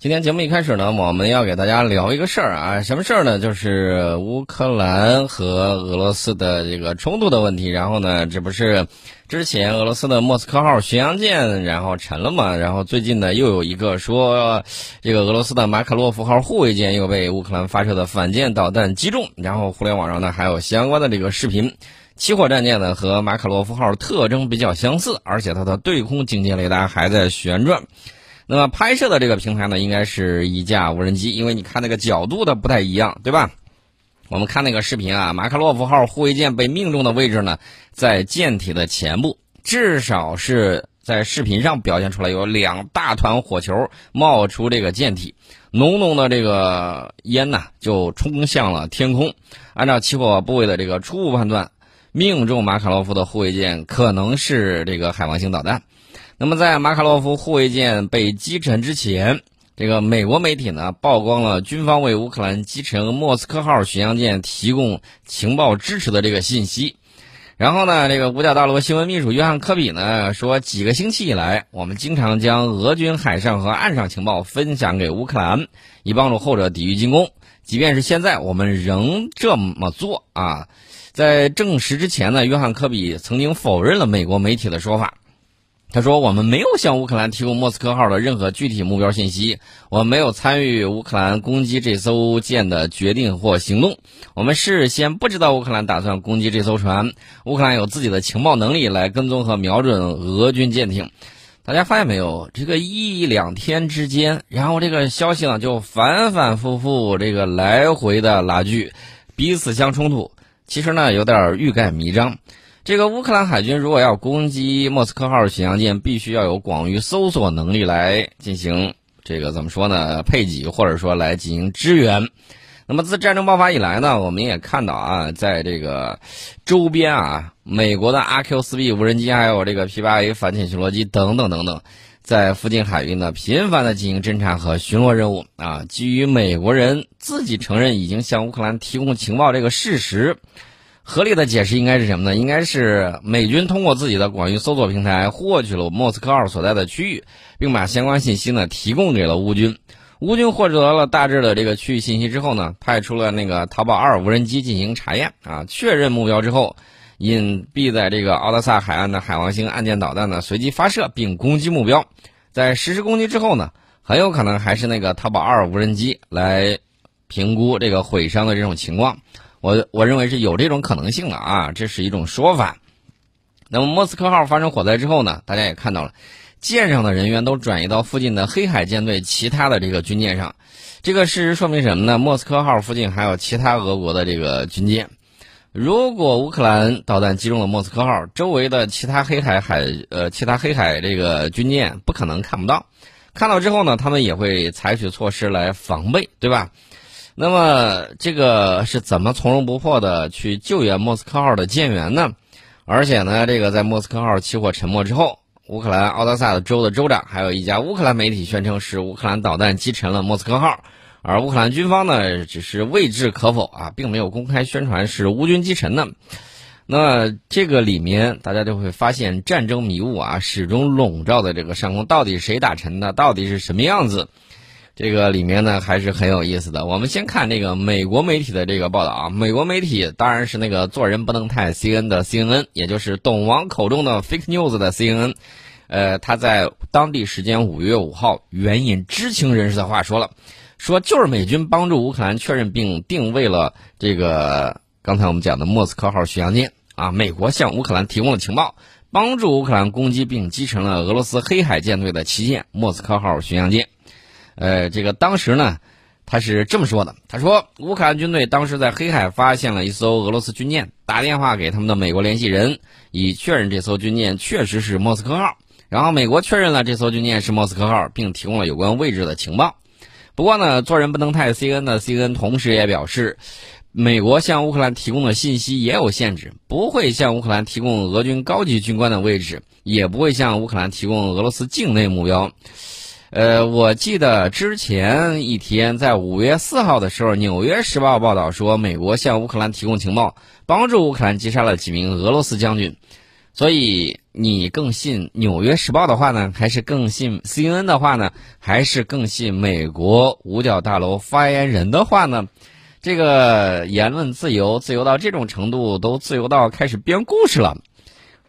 今天节目一开始呢，我们要给大家聊一个事儿啊，什么事儿呢？就是乌克兰和俄罗斯的这个冲突的问题。然后呢，这不是之前俄罗斯的莫斯科号巡洋舰然后沉了嘛？然后最近呢，又有一个说这个俄罗斯的马卡洛夫号护卫舰又被乌克兰发射的反舰导弹击中。然后互联网上呢还有相关的这个视频，起火战舰呢和马卡洛夫号特征比较相似，而且它的对空警戒雷达还在旋转。那么拍摄的这个平台呢，应该是一架无人机，因为你看那个角度的不太一样，对吧？我们看那个视频啊，马卡洛夫号护卫舰被命中的位置呢，在舰体的前部，至少是在视频上表现出来有两大团火球冒出这个舰体，浓浓的这个烟呢就冲向了天空。按照起火部位的这个初步判断，命中马卡洛夫的护卫舰可能是这个海王星导弹。那么，在马卡洛夫护卫舰被击沉之前，这个美国媒体呢曝光了军方为乌克兰击沉莫斯科号巡洋舰提供情报支持的这个信息。然后呢，这个五角大楼新闻秘书约翰科比呢说，几个星期以来，我们经常将俄军海上和岸上情报分享给乌克兰，以帮助后者抵御进攻。即便是现在，我们仍这么做啊。在证实之前呢，约翰科比曾经否认了美国媒体的说法。他说：“我们没有向乌克兰提供莫斯科号的任何具体目标信息，我们没有参与乌克兰攻击这艘舰的决定或行动。我们事先不知道乌克兰打算攻击这艘船。乌克兰有自己的情报能力来跟踪和瞄准俄军舰艇。大家发现没有？这个一两天之间，然后这个消息呢就反反复复，这个来回的拉锯，彼此相冲突。其实呢，有点欲盖弥彰。”这个乌克兰海军如果要攻击莫斯科号巡洋舰，必须要有广域搜索能力来进行这个怎么说呢？配给或者说来进行支援。那么自战争爆发以来呢，我们也看到啊，在这个周边啊，美国的阿 Q 四 B 无人机还有这个 P 八 A 反潜巡逻机等等等等，在附近海域呢频繁的进行侦察和巡逻任务啊。基于美国人自己承认已经向乌克兰提供情报这个事实。合理的解释应该是什么呢？应该是美军通过自己的广域搜索平台获取了莫斯科号所在的区域，并把相关信息呢提供给了乌军。乌军获得了大致的这个区域信息之后呢，派出了那个淘宝二无人机进行查验啊，确认目标之后，隐蔽在这个奥德萨海岸的海王星岸舰导弹呢随机发射并攻击目标。在实施攻击之后呢，很有可能还是那个淘宝二无人机来评估这个毁伤的这种情况。我我认为是有这种可能性的啊，这是一种说法。那么莫斯科号发生火灾之后呢，大家也看到了，舰上的人员都转移到附近的黑海舰队其他的这个军舰上。这个事实说明什么呢？莫斯科号附近还有其他俄国的这个军舰。如果乌克兰导弹击中了莫斯科号，周围的其他黑海海呃其他黑海这个军舰不可能看不到，看到之后呢，他们也会采取措施来防备，对吧？那么这个是怎么从容不迫的去救援莫斯科号的舰员呢？而且呢，这个在莫斯科号起火沉没之后，乌克兰奥德萨的州的州长还有一家乌克兰媒体宣称是乌克兰导弹击沉了莫斯科号，而乌克兰军方呢只是未置可否啊，并没有公开宣传是乌军击沉的。那这个里面大家就会发现战争迷雾啊，始终笼罩在这个上空，到底谁打沉的？到底是什么样子？这个里面呢还是很有意思的。我们先看这个美国媒体的这个报道啊，美国媒体当然是那个做人不能太 C N 的 C N N，也就是董王口中的 fake news 的 C N N。呃，他在当地时间五月五号援引知情人士的话说了，说就是美军帮助乌克兰确认并定位了这个刚才我们讲的莫斯科号巡洋舰啊，美国向乌克兰提供了情报，帮助乌克兰攻击并击沉了俄罗斯黑海舰队的旗舰莫斯科号巡洋舰。呃，这个当时呢，他是这么说的：他说，乌克兰军队当时在黑海发现了一艘俄罗斯军舰，打电话给他们的美国联系人，以确认这艘军舰确实是莫斯科号。然后美国确认了这艘军舰是莫斯科号，并提供了有关位置的情报。不过呢，做人不能太 C N 的 C N 同时也表示，美国向乌克兰提供的信息也有限制，不会向乌克兰提供俄军高级军官的位置，也不会向乌克兰提供俄罗斯境内目标。呃，我记得之前一天，在五月四号的时候，《纽约时报》报道说，美国向乌克兰提供情报，帮助乌克兰击杀了几名俄罗斯将军。所以你更信《纽约时报》的话呢，还是更信 CNN 的话呢，还是更信美国五角大楼发言人的话呢？这个言论自由，自由到这种程度，都自由到开始编故事了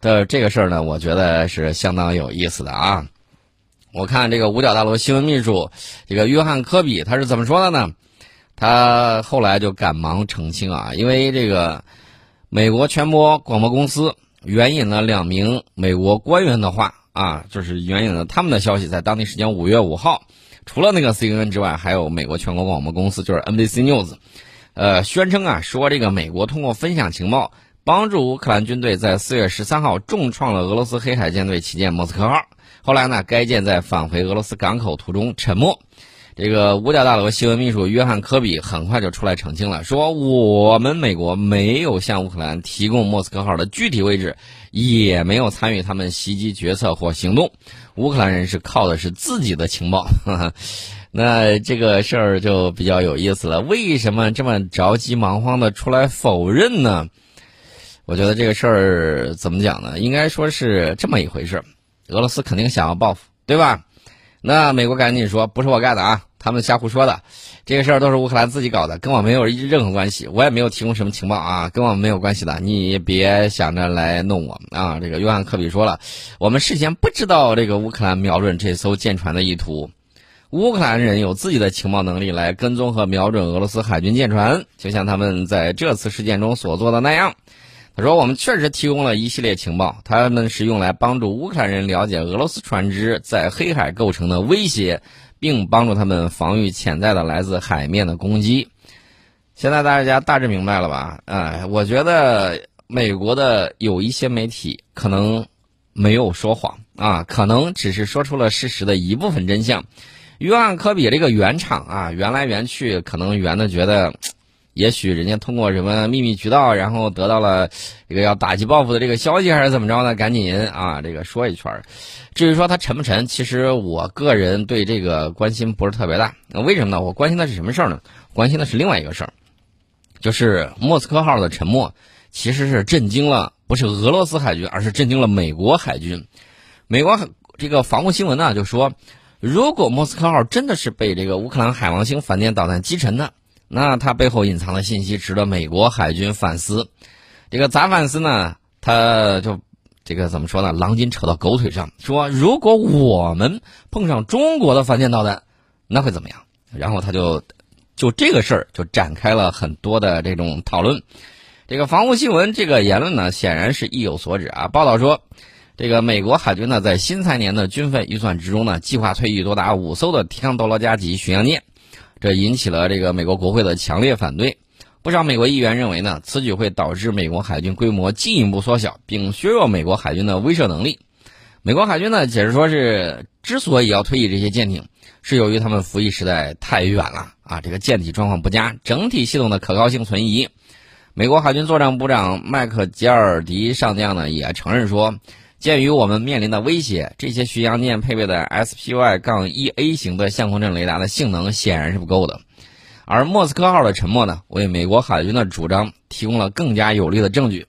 的这个事儿呢，我觉得是相当有意思的啊。我看这个五角大楼新闻秘书这个约翰科比他是怎么说的呢？他后来就赶忙澄清啊，因为这个美国全国广播公司。援引了两名美国官员的话啊，就是援引了他们的消息，在当地时间五月五号，除了那个 CNN 之外，还有美国全国广播公司，就是 NBC News，呃，宣称啊，说这个美国通过分享情报，帮助乌克兰军队在四月十三号重创了俄罗斯黑海舰队旗舰莫斯科号。后来呢，该舰在返回俄罗斯港口途中沉没。这个五角大楼新闻秘书约翰科比很快就出来澄清了，说我们美国没有向乌克兰提供莫斯科号的具体位置，也没有参与他们袭击决策或行动。乌克兰人是靠的是自己的情报。那这个事儿就比较有意思了，为什么这么着急忙慌的出来否认呢？我觉得这个事儿怎么讲呢？应该说是这么一回事儿：俄罗斯肯定想要报复，对吧？那美国赶紧说不是我干的啊，他们瞎胡说的，这个事儿都是乌克兰自己搞的，跟我没有任何关系，我也没有提供什么情报啊，跟我没有关系的，你别想着来弄我啊。这个约翰科比说了，我们事先不知道这个乌克兰瞄准这艘舰船的意图，乌克兰人有自己的情报能力来跟踪和瞄准俄罗斯海军舰船，就像他们在这次事件中所做的那样。他说：“我们确实提供了一系列情报，他们是用来帮助乌克兰人了解俄罗斯船只在黑海构成的威胁，并帮助他们防御潜在的来自海面的攻击。现在大家大致明白了吧？哎，我觉得美国的有一些媒体可能没有说谎啊，可能只是说出了事实的一部分真相。约翰科比这个原厂啊，圆来圆去，可能圆的觉得。”也许人家通过什么秘密渠道，然后得到了这个要打击报复的这个消息，还是怎么着呢？赶紧啊，这个说一圈。至于说他沉不沉，其实我个人对这个关心不是特别大。为什么呢？我关心的是什么事儿呢？关心的是另外一个事儿，就是莫斯科号的沉没，其实是震惊了不是俄罗斯海军，而是震惊了美国海军。美国这个防务新闻呢就说，如果莫斯科号真的是被这个乌克兰海王星反舰导弹击沉的。那它背后隐藏的信息值得美国海军反思，这个咋反思呢？他就这个怎么说呢？狼筋扯到狗腿上，说如果我们碰上中国的反舰导弹，那会怎么样？然后他就就这个事儿就展开了很多的这种讨论。这个防务新闻这个言论呢，显然是意有所指啊。报道说，这个美国海军呢，在新财年的军费预算之中呢，计划退役多达五艘的提康多罗加级巡洋舰。这引起了这个美国国会的强烈反对，不少美国议员认为呢，此举会导致美国海军规模进一步缩小，并削弱美国海军的威慑能力。美国海军呢解释说是，之所以要退役这些舰艇，是由于他们服役实在太远了啊，这个舰体状况不佳，整体系统的可靠性存疑。美国海军作战部长麦克吉尔迪上将呢也承认说。鉴于我们面临的威胁，这些巡洋舰配备的 SPY-1A 型的相控阵雷达的性能显然是不够的。而莫斯科号的沉没呢，为美国海军的主张提供了更加有力的证据。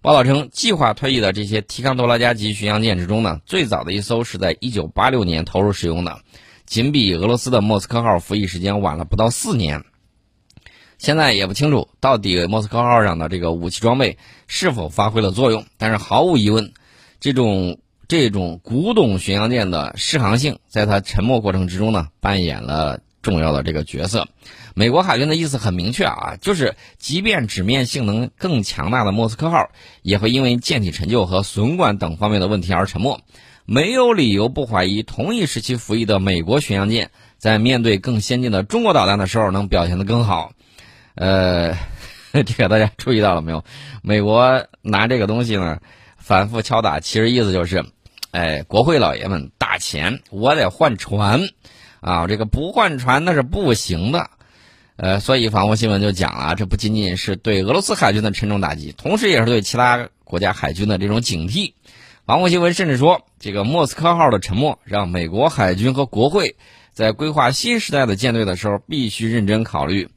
报道称，计划退役的这些提康多拉加级巡洋舰之中呢，最早的一艘是在1986年投入使用的，仅比俄罗斯的莫斯科号服役时间晚了不到四年。现在也不清楚到底莫斯科号上的这个武器装备是否发挥了作用，但是毫无疑问。这种这种古董巡洋舰的适航性，在它沉没过程之中呢，扮演了重要的这个角色。美国海军的意思很明确啊，就是即便纸面性能更强大的莫斯科号，也会因为舰体陈旧和损管等方面的问题而沉没。没有理由不怀疑同一时期服役的美国巡洋舰，在面对更先进的中国导弹的时候，能表现得更好。呃，这个大家注意到了没有？美国拿这个东西呢？反复敲打，其实意思就是，哎，国会老爷们打钱，我得换船，啊，这个不换船那是不行的，呃，所以防务新闻就讲了，这不仅仅是对俄罗斯海军的沉重打击，同时也是对其他国家海军的这种警惕。防务新闻甚至说，这个莫斯科号的沉没，让美国海军和国会在规划新时代的舰队的时候，必须认真考虑，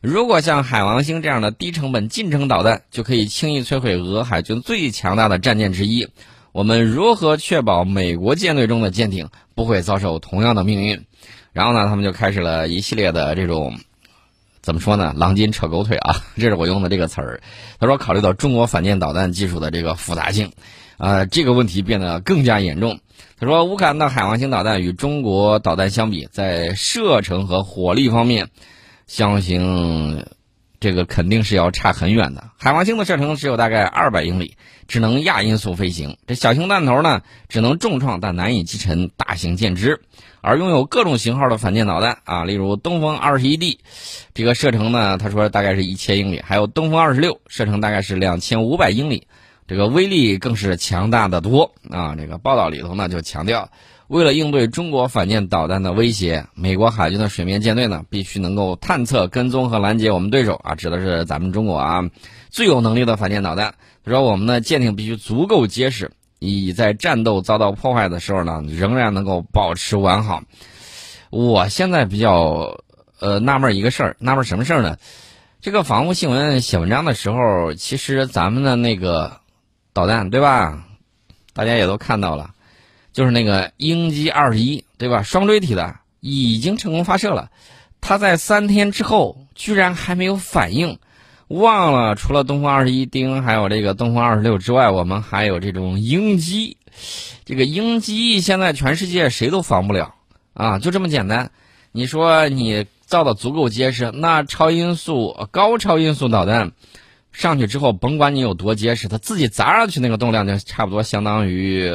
如果像海王星这样的低成本近程导弹，就可以轻易摧毁俄海军最强大的战舰之一。我们如何确保美国舰队中的舰艇不会遭受同样的命运？然后呢，他们就开始了一系列的这种。怎么说呢？狼筋扯狗腿啊，这是我用的这个词儿。他说，考虑到中国反舰导弹技术的这个复杂性，啊，这个问题变得更加严重。他说，乌克兰的海王星导弹与中国导弹相比，在射程和火力方面，相形这个肯定是要差很远的。海王星的射程只有大概二百英里，只能亚音速飞行。这小型弹头呢，只能重创但难以击沉大型舰只。而拥有各种型号的反舰导弹啊，例如东风二十一 D，这个射程呢，他说大概是一千英里；还有东风二十六，射程大概是两千五百英里，这个威力更是强大的多啊。这个报道里头呢就强调，为了应对中国反舰导弹的威胁，美国海军的水面舰队呢必须能够探测、跟踪和拦截我们对手啊，指的是咱们中国啊最有能力的反舰导弹。他说，我们的舰艇必须足够结实。以在战斗遭到破坏的时候呢，仍然能够保持完好。我现在比较呃纳闷一个事儿，纳闷什么事儿呢？这个防务新闻写文章的时候，其实咱们的那个导弹对吧？大家也都看到了，就是那个鹰击二十一对吧？双锥体的已经成功发射了，它在三天之后居然还没有反应。忘了，除了东风二十一丁，还有这个东风二十六之外，我们还有这种鹰击。这个鹰击现在全世界谁都防不了啊，就这么简单。你说你造的足够结实，那超音速、高超音速导弹上去之后，甭管你有多结实，它自己砸上去那个动量就差不多相当于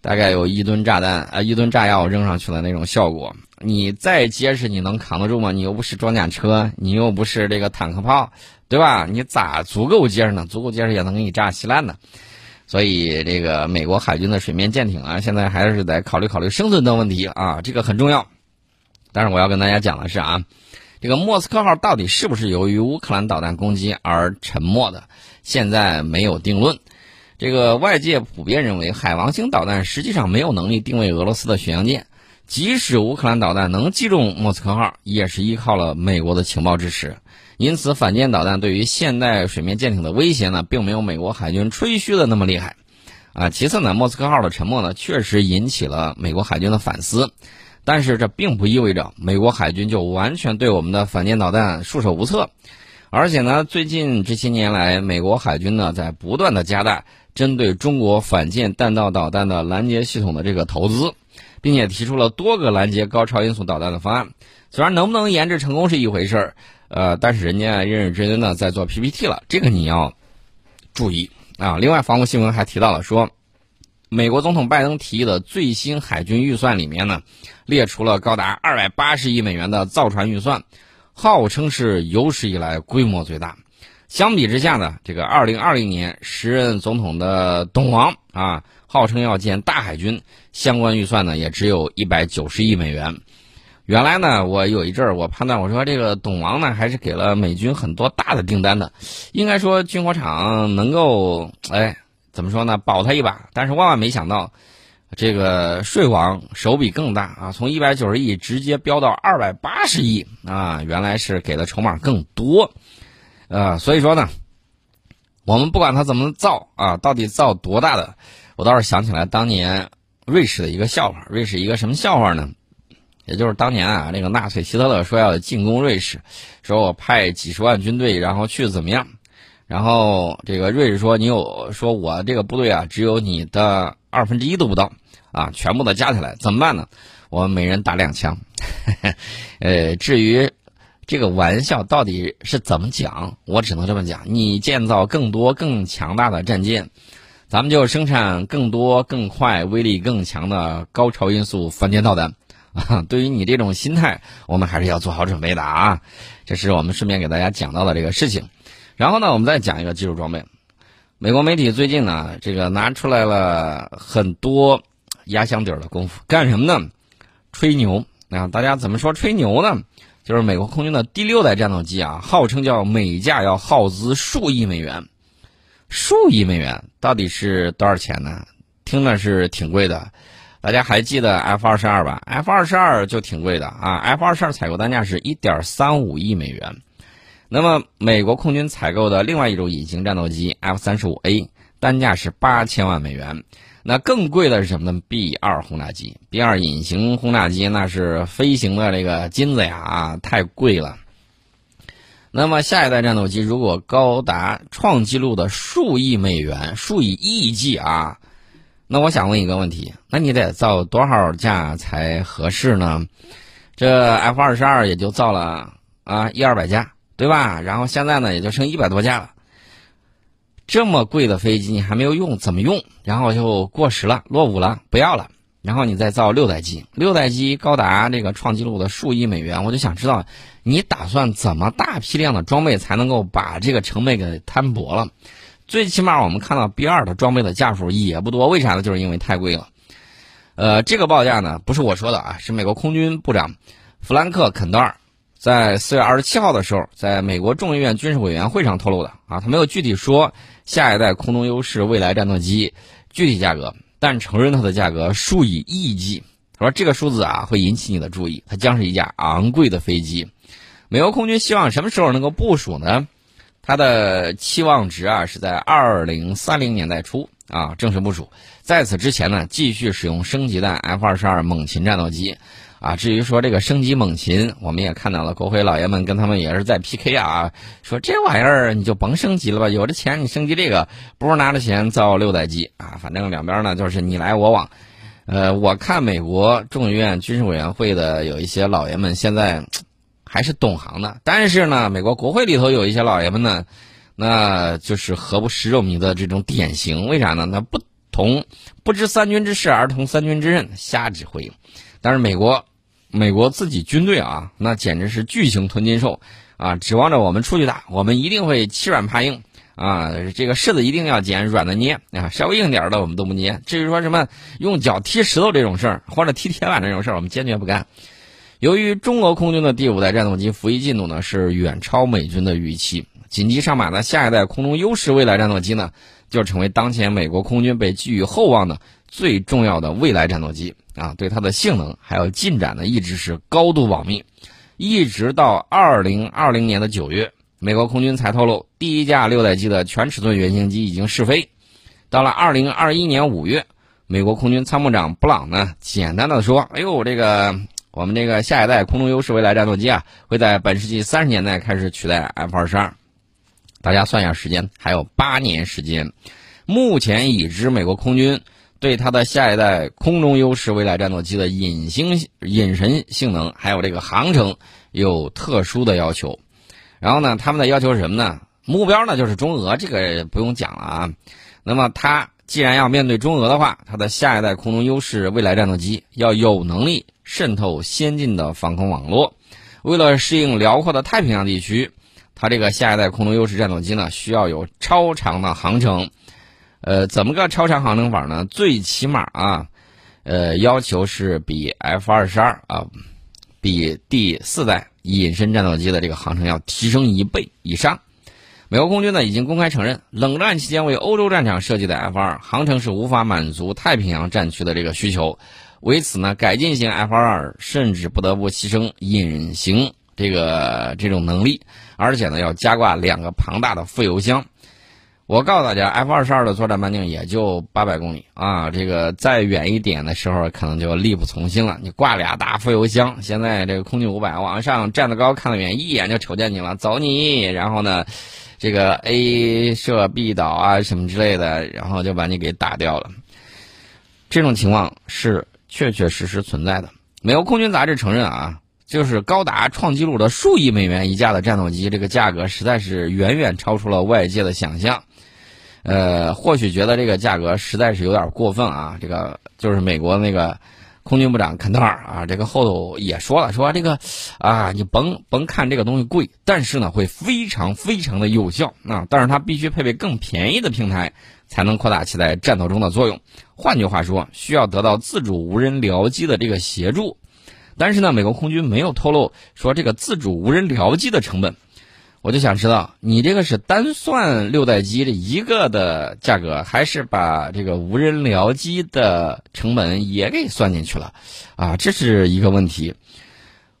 大概有一吨炸弹啊，一吨炸药扔上去的那种效果。你再结实，你能扛得住吗？你又不是装甲车，你又不是这个坦克炮。对吧？你咋足够结实呢？足够结实也能给你炸稀烂的。所以这个美国海军的水面舰艇啊，现在还是得考虑考虑生存的问题啊，这个很重要。但是我要跟大家讲的是啊，这个莫斯科号到底是不是由于乌克兰导弹攻击而沉没的，现在没有定论。这个外界普遍认为，海王星导弹实际上没有能力定位俄罗斯的巡洋舰，即使乌克兰导弹能击中莫斯科号，也是依靠了美国的情报支持。因此，反舰导弹对于现代水面舰艇的威胁呢，并没有美国海军吹嘘的那么厉害，啊，其次呢，莫斯科号的沉没呢，确实引起了美国海军的反思，但是这并不意味着美国海军就完全对我们的反舰导弹束手无策，而且呢，最近这些年来，美国海军呢在不断的加大针对中国反舰弹道导弹的拦截系统的这个投资，并且提出了多个拦截高超音速导弹的方案，虽然能不能研制成功是一回事儿。呃，但是人家认认真真的在做 PPT 了，这个你要注意啊。另外，防务新闻还提到了说，美国总统拜登提议的最新海军预算里面呢，列出了高达二百八十亿美元的造船预算，号称是有史以来规模最大。相比之下呢，这个二零二零年时任总统的董王啊，号称要建大海军，相关预算呢也只有一百九十亿美元。原来呢，我有一阵儿我判断，我说这个董王呢还是给了美军很多大的订单的，应该说军火厂能够哎怎么说呢保他一把。但是万万没想到，这个税王手笔更大啊，从一百九十亿直接飙到二百八十亿啊，原来是给的筹码更多，呃，所以说呢，我们不管他怎么造啊，到底造多大的，我倒是想起来当年瑞士的一个笑话，瑞士一个什么笑话呢？也就是当年啊，那个纳粹希特勒说要进攻瑞士，说我派几十万军队，然后去怎么样？然后这个瑞士说你有说我这个部队啊，只有你的二分之一都不到啊，全部的加起来怎么办呢？我们每人打两枪。呃，至于这个玩笑到底是怎么讲，我只能这么讲：你建造更多更强大的战舰，咱们就生产更多更快、威力更强的高超音速反舰导弹。啊，对于你这种心态，我们还是要做好准备的啊！这是我们顺便给大家讲到的这个事情。然后呢，我们再讲一个技术装备。美国媒体最近呢，这个拿出来了很多压箱底儿的功夫，干什么呢？吹牛啊！大家怎么说吹牛呢？就是美国空军的第六代战斗机啊，号称叫每架要耗资数亿美元，数亿美元到底是多少钱呢？听着是挺贵的。大家还记得 F 二十二吧？F 二十二就挺贵的啊！F 二十二采购单价是一点三五亿美元，那么美国空军采购的另外一种隐形战斗机 F 三十五 A，单价是八千万美元。那更贵的是什么呢？B 二轰炸机，B 二隐形轰炸机那是飞行的这个金子呀啊，太贵了。那么下一代战斗机如果高达创纪录的数亿美元、数以亿计啊，那我想问一个问题：那你得造多少架才合适呢？这 F 二十二也就造了啊一二百架，对吧？然后现在呢也就剩一百多架了。这么贵的飞机你还没有用，怎么用？然后就过时了、落伍了，不要了。然后你再造六代机，六代机高达这个创纪录的数亿美元，我就想知道。你打算怎么大批量的装备才能够把这个成本给摊薄了？最起码我们看到 B 二的装备的架数也不多，为啥呢？就是因为太贵了。呃，这个报价呢不是我说的啊，是美国空军部长弗兰克·肯德尔在四月二十七号的时候，在美国众议院军事委员会上透露的啊，他没有具体说下一代空中优势未来战斗机具体价格，但承认它的价格数以亿计。他说这个数字啊会引起你的注意，它将是一架昂贵的飞机。美国空军希望什么时候能够部署呢？它的期望值啊是在二零三零年代初啊正式部署。在此之前呢，继续使用升级的 F 二十二猛禽战斗机啊。至于说这个升级猛禽，我们也看到了，国会老爷们跟他们也是在 PK 啊，说这玩意儿你就甭升级了吧，有这钱你升级这个，不如拿着钱造六代机啊。反正两边呢就是你来我往。呃，我看美国众议院军事委员会的有一些老爷们现在。还是懂行的，但是呢，美国国会里头有一些老爷们呢，那就是何不食肉糜的这种典型。为啥呢？那不同不知三军之事而同三军之任，瞎指挥。但是美国，美国自己军队啊，那简直是巨型吞金兽啊！指望着我们出去打，我们一定会欺软怕硬啊！这个柿子一定要捡软的捏啊，稍微硬点的我们都不捏。至于说什么用脚踢石头这种事儿，或者踢铁板这种事儿，我们坚决不干。由于中俄空军的第五代战斗机服役进度呢是远超美军的预期，紧急上马的下一代空中优势未来战斗机呢就成为当前美国空军被寄予厚望的最重要的未来战斗机啊！对它的性能还有进展呢一直是高度保密，一直到二零二零年的九月，美国空军才透露第一架六代机的全尺寸原型机已经试飞。到了二零二一年五月，美国空军参谋长布朗呢简单的说：“哎呦，这个。”我们这个下一代空中优势未来战斗机啊，会在本世纪三十年代开始取代 F 二十二。大家算一下时间，还有八年时间。目前已知，美国空军对它的下一代空中优势未来战斗机的隐形隐身性能，还有这个航程有特殊的要求。然后呢，他们的要求是什么呢？目标呢就是中俄，这个不用讲了啊。那么它既然要面对中俄的话，它的下一代空中优势未来战斗机要有能力。渗透先进的防空网络，为了适应辽阔的太平洋地区，它这个下一代空中优势战斗机呢，需要有超长的航程。呃，怎么个超长航程法呢？最起码啊，呃，要求是比 F 二十二啊，比第四代隐身战斗机的这个航程要提升一倍以上。美国空军呢已经公开承认，冷战期间为欧洲战场设计的 F 二航程是无法满足太平洋战区的这个需求。为此呢，改进型 F 二二甚至不得不牺牲隐形这个这种能力，而且呢要加挂两个庞大的副油箱。我告诉大家，F 二十二的作战半径也就八百公里啊，这个再远一点的时候可能就力不从心了。你挂俩大副油箱，现在这个空军五百往上站得高看得远，一眼就瞅见你了，走你！然后呢，这个 A 射 B 倒啊什么之类的，然后就把你给打掉了。这种情况是。确确实实存在的。美国空军杂志承认啊，就是高达创纪录的数亿美元一架的战斗机，这个价格实在是远远超出了外界的想象。呃，或许觉得这个价格实在是有点过分啊。这个就是美国那个空军部长肯特尔啊，这个后头也说了，说这个啊，你甭甭看这个东西贵，但是呢会非常非常的有效啊，但是它必须配备更便宜的平台。才能扩大其在战斗中的作用。换句话说，需要得到自主无人僚机的这个协助。但是呢，美国空军没有透露说这个自主无人僚机的成本。我就想知道，你这个是单算六代机这一个的价格，还是把这个无人僚机的成本也给算进去了？啊，这是一个问题。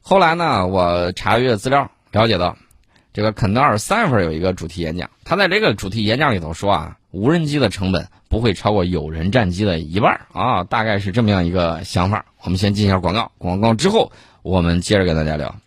后来呢，我查阅资料了解到，这个肯德尔三月份有一个主题演讲，他在这个主题演讲里头说啊，无人机的成本不会超过有人战机的一半啊，大概是这么样一个想法。我们先进一下广告，广告之后我们接着跟大家聊。